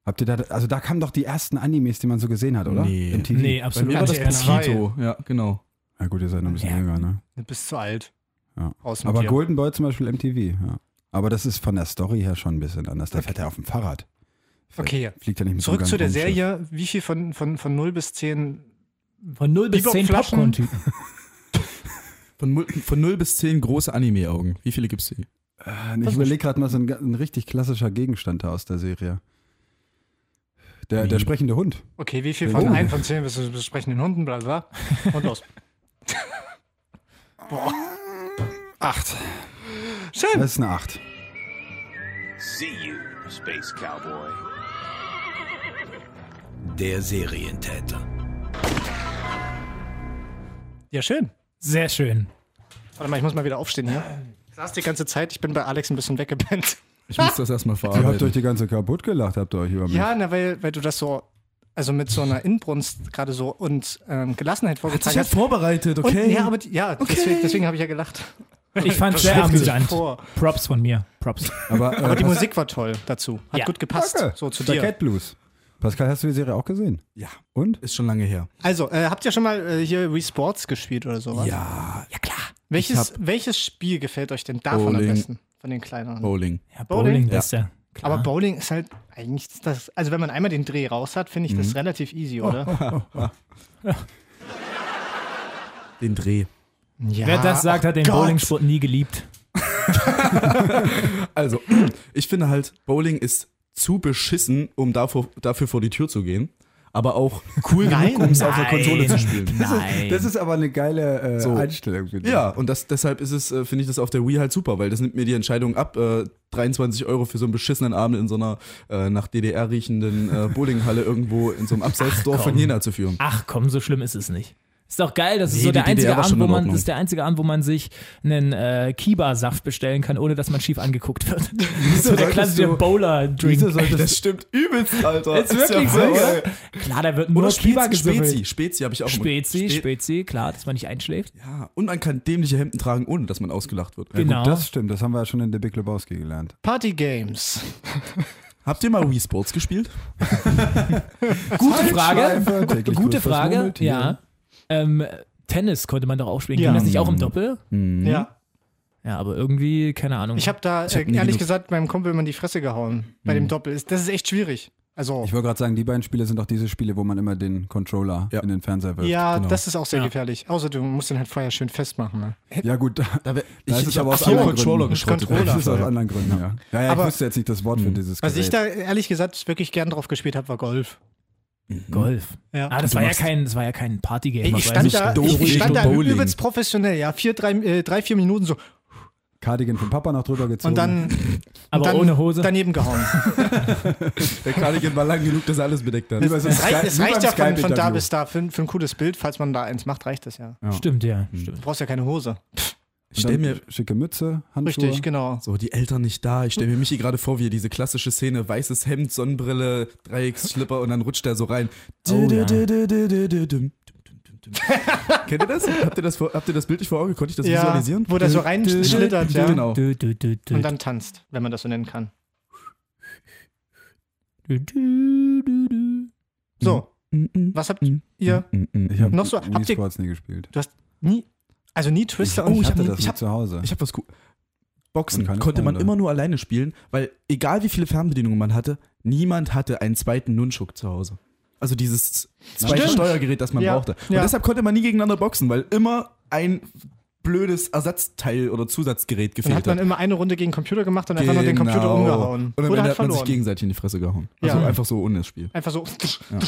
Habt ihr da, also da kamen doch die ersten Animes, die man so gesehen hat, oder? Nee. MTV. Nee, Bei absolut mir war das. Mosquito. Ja, genau. Na gut, ihr seid noch ein bisschen Ja. jünger, ne? Du bist zu alt. Ja. Aber dir. Golden Boy zum Beispiel MTV, ja. Aber das ist von der Story her schon ein bisschen anders. Der fährt ja auf dem Fahrrad. Okay. Fliegt ja nicht mit Zurück zu der. Serie. Wie viel von, von, von 0 bis 10? Von 0 bis 10 Bebop-Flaschen? Popcorn-Typen. Von, von 0 bis 10 große Anime-Augen. Wie viele gibt's hier? Äh, Ich überlege gerade mal so ein, ein richtig klassischer Gegenstand da aus der Serie. Der, der Wie? sprechende Hund. Okay, wie viel von Oh. 1 von 10 bis zu besprechenden Hunden, bla bla. Und los. Acht. Schön. Das ist eine Acht. See you, Space Cowboy. Der Serientäter. Ja, schön. Sehr schön. Warte mal, ich muss mal wieder aufstehen hier. Ich saß die ganze Zeit, ich bin bei Alex ein bisschen weggepennt. Ich muss das erstmal Ihr habt euch verarbeiten. die ganze kaputt gelacht, habt ihr euch über mich. Ja, na, weil, weil du das so, also mit so einer Inbrunst gerade so und ähm, Gelassenheit Hat sich vorgezeigt ja hast. vorbereitet, okay? Und, ja, aber die, ja, deswegen, deswegen habe ich ja gelacht. Ich fand es sehr amüsant. vor. Props von mir. Props. Aber, äh, Aber die Musik war toll dazu. Hat Ja. gut gepasst. Danke. So zu der dir. Cat Blues. Pascal, hast du die Serie auch gesehen? Ja, Und? ist schon lange her. Also, äh, habt ihr schon mal äh, hier Wii Sports gespielt oder sowas? Ja, Ja, klar. Welches, welches Spiel gefällt euch denn davon Bowling. am besten? Von den kleineren? Bowling. Ja, Bowling? Bowling, ist ja. Klar. Aber Bowling ist halt eigentlich das. Also, wenn man einmal den Dreh raus hat, finde ich Mhm. das relativ easy, oder? Den Dreh. Ja. Wer das sagt, hat den Gott. Bowlingsport nie geliebt. Also, ich finde halt, Bowling ist zu beschissen, um davor, dafür vor die Tür zu gehen. Aber auch cool Nein, genug, um es auf der Konsole zu spielen. Nein. Das ist aber eine geile äh, So. Einstellung für dich. Ja, und das, deshalb ist es, äh, finde ich das auf der Wii halt super, weil das nimmt mir die Entscheidung ab, äh, 23 Euro für so einen beschissenen Abend in so einer äh, nach DDR riechenden äh, Bowlinghalle irgendwo in so einem Abseitsdorf von. Jena zu führen. Ach komm, so schlimm ist es nicht. Ist doch geil, das ist Nee, so der einzige Abend, wo man, das ist der einzige Abend, wo man sich einen äh, Kiba-Saft bestellen kann, ohne dass man schief angeguckt wird. Das ist so der klassische Bowler-Drink. Solltest stimmt übelst, Alter. Ist wirklich so, oder? Klar, da wird nur Oder Kiba Spezi, Spezi. Spezi habe ich auch Spezi, Spe- Spezi, klar, dass man nicht einschläft. Ja, und man kann dämliche Hemden tragen, ohne dass man ausgelacht wird. Ja, Genau. gut, das stimmt, das haben wir ja schon in The Big Lebowski gelernt. Party Games. Habt ihr mal Wii Sports gespielt? Gute Frage. Gute das Frage. Ja. Ähm, Tennis konnte man doch auch spielen. Ja. Ging das nicht auch im Doppel? Mhm. Ja. Ja, aber irgendwie, keine Ahnung. Ich habe da Ich hab äh, ehrlich gesagt meinem Kumpel immer in die Fresse gehauen. Bei Mhm. dem Doppel. Ist- Das ist echt schwierig. Also. Ich wollte gerade sagen, die beiden Spiele sind doch diese Spiele, wo man immer den Controller Ja. in den Fernseher wirft. Ja, genau. das ist auch sehr Ja. gefährlich. Außer du musst den halt vorher schön festmachen. Ne? Ja, gut, da, Da wär, Da ist ich ich aber habe aus vier anderen Controller geschrottet. Controller. das ist aus Ja. anderen Gründen, ja. Ja, ja Aber- ich wusste jetzt nicht das Wort für dieses Was ich Gerät. da ehrlich gesagt wirklich gern drauf gespielt habe, war Golf. Golf. Ja. Ah, das war ja kein, das war ja kein Partygame. Ey, Das ich stand da, doof. ich, ich stand da Bowling. übelst professionell, ja. Vier, drei, äh, drei, vier Minuten so. Cardigan vom Papa noch drüber gezogen. Und dann, aber dann ohne Hose. daneben gehauen. Der Cardigan war lang genug, dass er alles bedeckt hat. Es, rei Sky- es reicht ja von, von da bis da. Für, ein- für ein cooles Bild, falls man da eins macht, reicht das ja. Ja. Stimmt, ja. Stimmt. Du brauchst ja keine Hose. Ich stell mir schicke Mütze, Handschuhe. Richtig, genau. so die Eltern nicht da. Ich stelle mir Michi gerade vor, wie er diese klassische Szene, weißes Hemd, Sonnenbrille, Dreiecksschlipper und dann rutscht er so rein. Oh, ja. Kennt ihr das? Habt ihr das, vor, habt ihr das bildlich vor Augen? Konnte ich das Ja, visualisieren? wo der so reinschlittert, ja. Genau. Du, du, du, du, Und dann tanzt, wenn man das so nennen kann. du, du, du, du. So, was habt ihr Ich habe Noch so- habt ihr- Sports nie gespielt. nie, also nie Twister und Oh, ich ich hab hatte das ich hab- zu Hause. Ich habe was cool. Boxen konnte man immer nur alleine spielen, weil egal wie viele Fernbedienungen man hatte, niemand hatte einen zweiten Nunchuk zu Hause. Also dieses zweite Stimmt. Steuergerät, das man Ja, brauchte. Und ja. deshalb konnte man nie gegeneinander boxen, weil immer ein blödes Ersatzteil oder Zusatzgerät Dann gefehlt hat man immer eine Runde gegen Computer gemacht und einfach nur den Computer Genau. umgehauen. Und Oder Ende hat hat man sich verloren. gegenseitig in die Fresse gehauen. Also Ja. einfach so ohne das Spiel. Einfach so, Ja.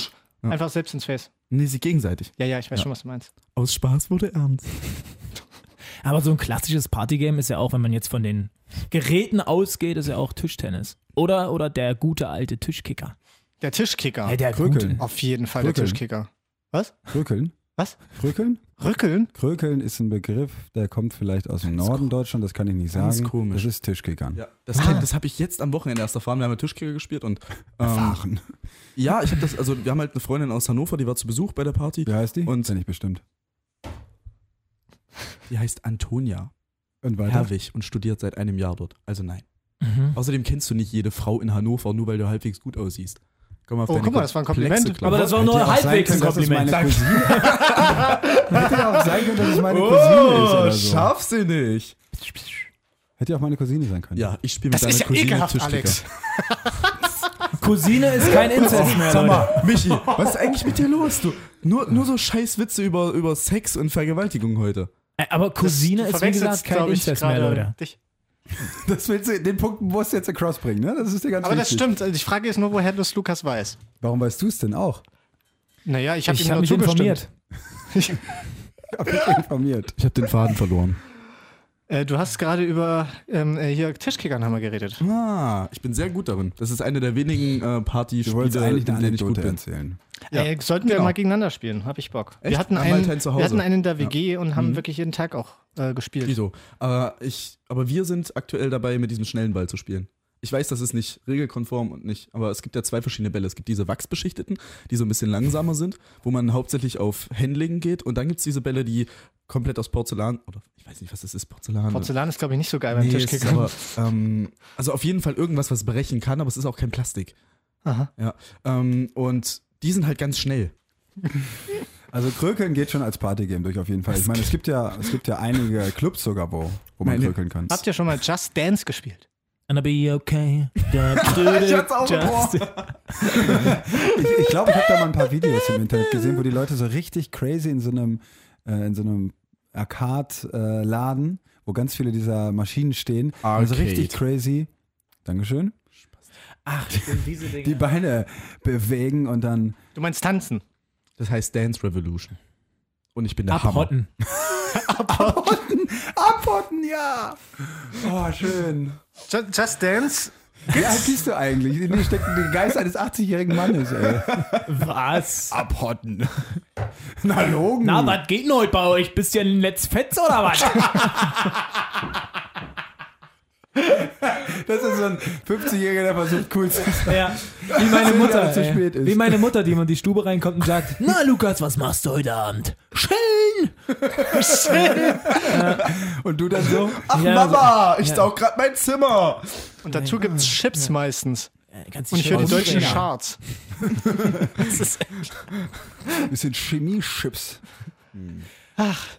Ja. einfach selbst ins Face. Nee, sich gegenseitig. Ja, ja, ich weiß Ja. schon, was du meinst. Aus Spaß wurde ernst. Aber so ein klassisches Partygame ist ja auch, wenn man jetzt von den Geräten ausgeht, ist ja auch Tischtennis. Oder, oder der gute alte Tischkicker. Der Tischkicker. Hey, der Krökeln. gute. Auf jeden Fall Krökeln. der Tischkicker. Was? Krökeln? Was? Krökeln? Rückeln? Krökeln ist ein Begriff, der kommt vielleicht aus dem Norden Deutschland, das kann ich nicht sagen. komisch. Das ist Tischkickern. Ja, das, kenn- das habe ich jetzt am Wochenende erst erfahren. Wir haben ja Tischkicker gespielt und ähm, Erfahren. ja, ich habe das, also wir haben halt eine Freundin aus Hannover, die war zu Besuch bei der Party. Wie heißt die? Und- Kenn ich bestimmt. Die heißt Antonia Und weiter? Herwig und studiert seit einem Jahr dort. Also nein. Mhm. Außerdem kennst du nicht jede Frau in Hannover, nur weil du halbwegs gut aussiehst. Komm auf Oh, guck mal, das war ein Kompliment. Aber das war nur halbwegs ein können, dass es Kompliment. Meine Cousine. Hätte ja auch sein können, dass es meine Cousine ist Oh, oder so. scharfsinnig. Hätte ja auch meine Cousine sein können. Ja, ich spiele mit Das deiner ist ja Cousine ekelhaft, Tischkicker. Alex. Cousine ist kein Inzest mehr. Sag mal, Michi, was ist eigentlich mit dir los? Du, nur, nur so scheiß Witze über, über Sex und Vergewaltigung heute. Aber Cousine Du ist wie gesagt kein Inzest mehr, Leute. Dich. Das willst du, den Punkt musst du jetzt across bringen, ne? Das ist dir ganz Aber das wichtig. stimmt. Also Die Frage ist nur, woher das Lukas weiß. Warum weißt du es denn auch? Naja, ich habe Ich habe nur mich informiert. Hab mich informiert. Ich habe den Faden verloren. Äh, du hast gerade über ähm, äh, hier Tischkickern haben wir geredet. Ah, ich bin sehr gut darin. Das ist eine der wenigen äh, Partyspiele, in denen ich gut bin. erzählen. Ja, äh, sollten wir genau. mal gegeneinander spielen, hab ich Bock. Echt? Wir hatten, wir einen, wir hatten einen in der WG und haben Mhm. wirklich jeden Tag auch äh, gespielt. Wieso? Aber, ich, aber wir sind aktuell dabei, mit diesem schnellen Ball zu spielen. Ich weiß, das ist nicht regelkonform und nicht, aber es gibt ja zwei verschiedene Bälle. Es gibt diese wachsbeschichteten, die so ein bisschen langsamer sind, wo man hauptsächlich auf Handling geht. Und dann gibt es diese Bälle, die komplett aus Porzellan, oder ich weiß nicht, was das ist, Porzellan. Porzellan ist, glaube ich, nicht so geil beim Nee, Tischkicker. aber, ähm, also auf jeden Fall irgendwas, was brechen kann, aber es ist auch kein Plastik. Aha. Ja. Ähm, und die sind halt ganz schnell. Also Krökeln geht schon als Partygame durch auf jeden Fall. Ich meine, es gibt ja, es gibt ja einige Clubs sogar, wo, wo man Meine- krökeln kann. Habt ihr schon mal Just Dance gespielt? And I'll be okay. ich hat's auch Just, Ich, ich glaube, ich habe da mal ein paar Videos im Internet gesehen, wo die Leute so richtig crazy in so einem, äh, in so einem Arcade-Laden, wo ganz viele dieser Maschinen stehen, also Arcade. richtig crazy. Dankeschön. Ach, diese Dinge. Die Beine bewegen und dann. Du meinst tanzen? Das heißt Dance Revolution. Und ich bin der Hammer. Abhotten. Abhotten, ja! Oh, schön. Ju- Just Dance? Wie alt bist du eigentlich? In dir steckt der Geist eines 80-jährigen Mannes, ey. Was? Abhotten. Na, Logen. Na, was geht denn heute bei euch? Bisschen Let's Fetz oder was? Das ist so ein 50-Jähriger, der versucht, cool zu sein. ja. Wie meine Mutter. Zu spät ist. Wie meine Mutter, die immer in die Stube reinkommt und sagt: Na, Lukas, was machst du heute Abend? Schön! Und du dann so? Ach Ja, Mama, ich ja. saug grad mein Zimmer. Und dazu gibt es Chips meistens. Kannst Und ich höre die schön deutschen. Charts. Das ist Bisschen Chemie-Chips.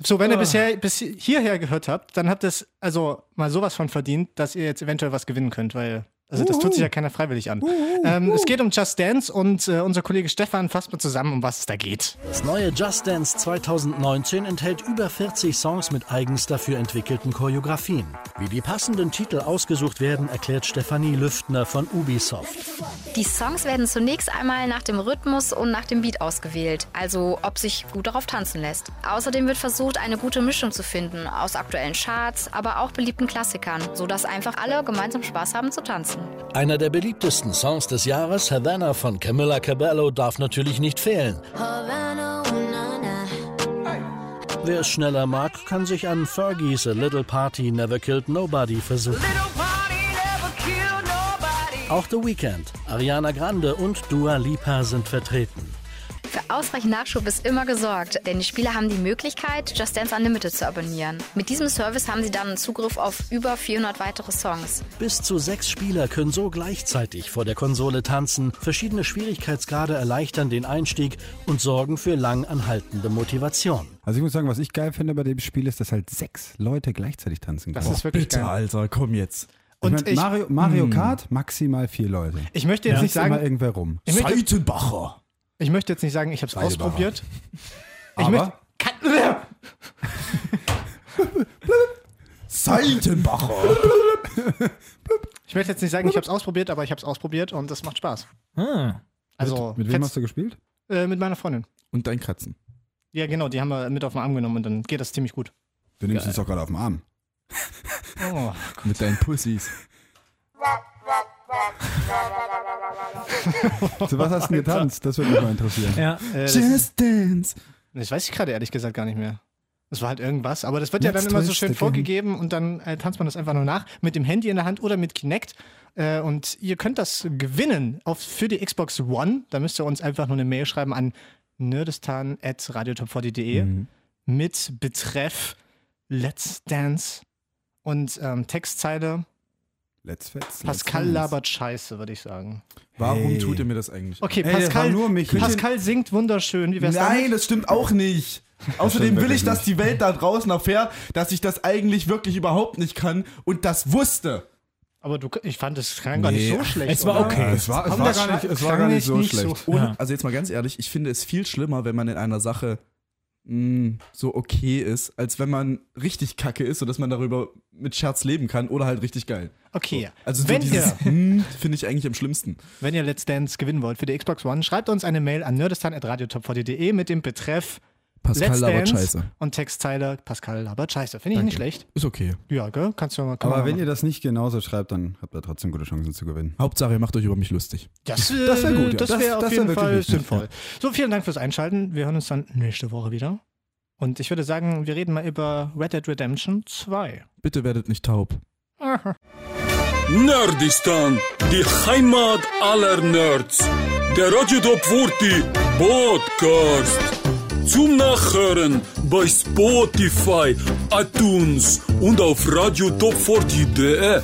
So, wenn ihr bisher bis hierher gehört habt, dann habt ihr es also mal sowas von verdient, dass ihr jetzt eventuell was gewinnen könnt, weil also das tut sich ja keiner freiwillig an. Ähm, es geht um Just Dance und äh, unser Kollege Stefan fasst mal zusammen, um was es da geht. Das neue Just Dance 2019 enthält über 40 Songs mit eigens dafür entwickelten Choreografien. Wie die passenden Titel ausgesucht werden, erklärt Stefanie Lüftner von Ubisoft. Die Songs werden zunächst einmal nach dem Rhythmus und nach dem Beat ausgewählt, also ob sich gut darauf tanzen lässt. Außerdem wird versucht, eine gute Mischung zu finden aus aktuellen Charts, aber auch beliebten Klassikern, sodass einfach alle gemeinsam Spaß haben zu tanzen. Einer der beliebtesten Songs des Jahres, Havana von Camilla Cabello, darf natürlich nicht fehlen. Wer es schneller mag, kann sich an Fergie's A Little Party Never Killed Nobody versuchen. Auch The Weeknd, Ariana Grande und Dua Lipa sind vertreten. Für ausreichend Nachschub ist immer gesorgt, denn die Spieler haben die Möglichkeit, Just Dance Unlimited zu abonnieren. Mit diesem Service haben sie dann Zugriff auf über 400 weitere Songs. Bis zu sechs Spieler können so gleichzeitig vor der Konsole tanzen. Verschiedene Schwierigkeitsgrade erleichtern den Einstieg und sorgen für lang anhaltende Motivation. Also ich muss sagen, was ich geil finde bei dem Spiel ist, dass halt sechs Leute gleichzeitig tanzen können. Das ist wirklich Bitte, geil. Alter, komm jetzt. Ich Und mein, ich, Mario, Mario Kart, maximal vier Leute. ich möchte jetzt Ja. nicht Ist immer sagen, irgendwer rum. ich möchte, Seitenbacher. Ich möchte jetzt nicht sagen, ich habe es ausprobiert. Ich Aber möchte, Seitenbacher. ich möchte jetzt nicht sagen, ich habe es ausprobiert, aber ich habe es ausprobiert und es macht Spaß. Hm. Also Mit wem fetz- hast du gespielt? äh, mit meiner Freundin. Und dein Kratzen. Ja, genau, die haben wir mit auf den Arm genommen und dann geht das ziemlich gut. Du nimmst uns doch gerade auf den Arm. Oh. Mit deinen Pussys. Zu was hast du denn getanzt? Das würde mich mal interessieren. Ja. Äh, das, Just Dance. das weiß ich gerade ehrlich gesagt gar nicht mehr. Das war halt irgendwas, aber das wird ja Let's dann immer so schön again. vorgegeben und dann äh, tanzt man das einfach nur nach mit dem Handy in der Hand oder mit Kinect. Äh, und ihr könnt das gewinnen auf, für die Xbox One. Da müsst ihr uns einfach nur eine Mail schreiben an nerdistan.radiotop40.de Mhm. mit Betreff Let's Dance und ähm, Textzeile Let's Fetz. Pascal labert Scheiße, würde ich sagen. Warum Hey. tut ihr mir das eigentlich? Okay, Ey, das Pascal, nur Michi. Pascal singt wunderschön. Wie wär's Nein, damit? das stimmt auch nicht. Außerdem will ich, dass die Welt da draußen erfährt, dass ich das eigentlich wirklich überhaupt nicht kann und das wusste. Aber du, ich fand, es klang gar nicht Nee. so schlecht. Es war oder? okay. Es war, es war gar nicht, es war gar nicht so nicht schlecht. so- Und, also jetzt mal ganz ehrlich, ich finde es viel schlimmer, wenn man in einer Sache mh, so okay ist, als wenn man richtig kacke ist, sodass man darüber mit Scherz leben kann oder halt richtig geil. Okay, Also so wenn, dieses ihr, hm, finde ich eigentlich am schlimmsten. wenn ihr Let's Dance gewinnen wollt für die Xbox One, schreibt uns eine Mail an nerdistan.radiotop40.de mit dem Betreff Pascal Let's labert Dance scheiße. und Textzeile Pascal labert Scheiße. Finde ich nicht schlecht. Ist okay. Ja, gell? Kannst du mal kann Aber wenn ihr das nicht genauso schreibt, dann habt ihr trotzdem gute Chancen zu gewinnen. Hauptsache, ihr macht euch über mich lustig. Das, äh, Das wär gut, ja. Das Das- wäre auf das wär jeden wirklich Fall wichtig, sinnvoll. So, vielen Dank fürs Einschalten. Wir hören uns dann nächste Woche wieder. Und ich würde sagen, wir reden mal über Red Dead Redemption 2. Bitte werdet nicht taub. Nerdistan, die Heimat aller Nerds. Der Radio Top 40 Podcast. Zum Nachhören bei Spotify, iTunes und auf radiotop40.de.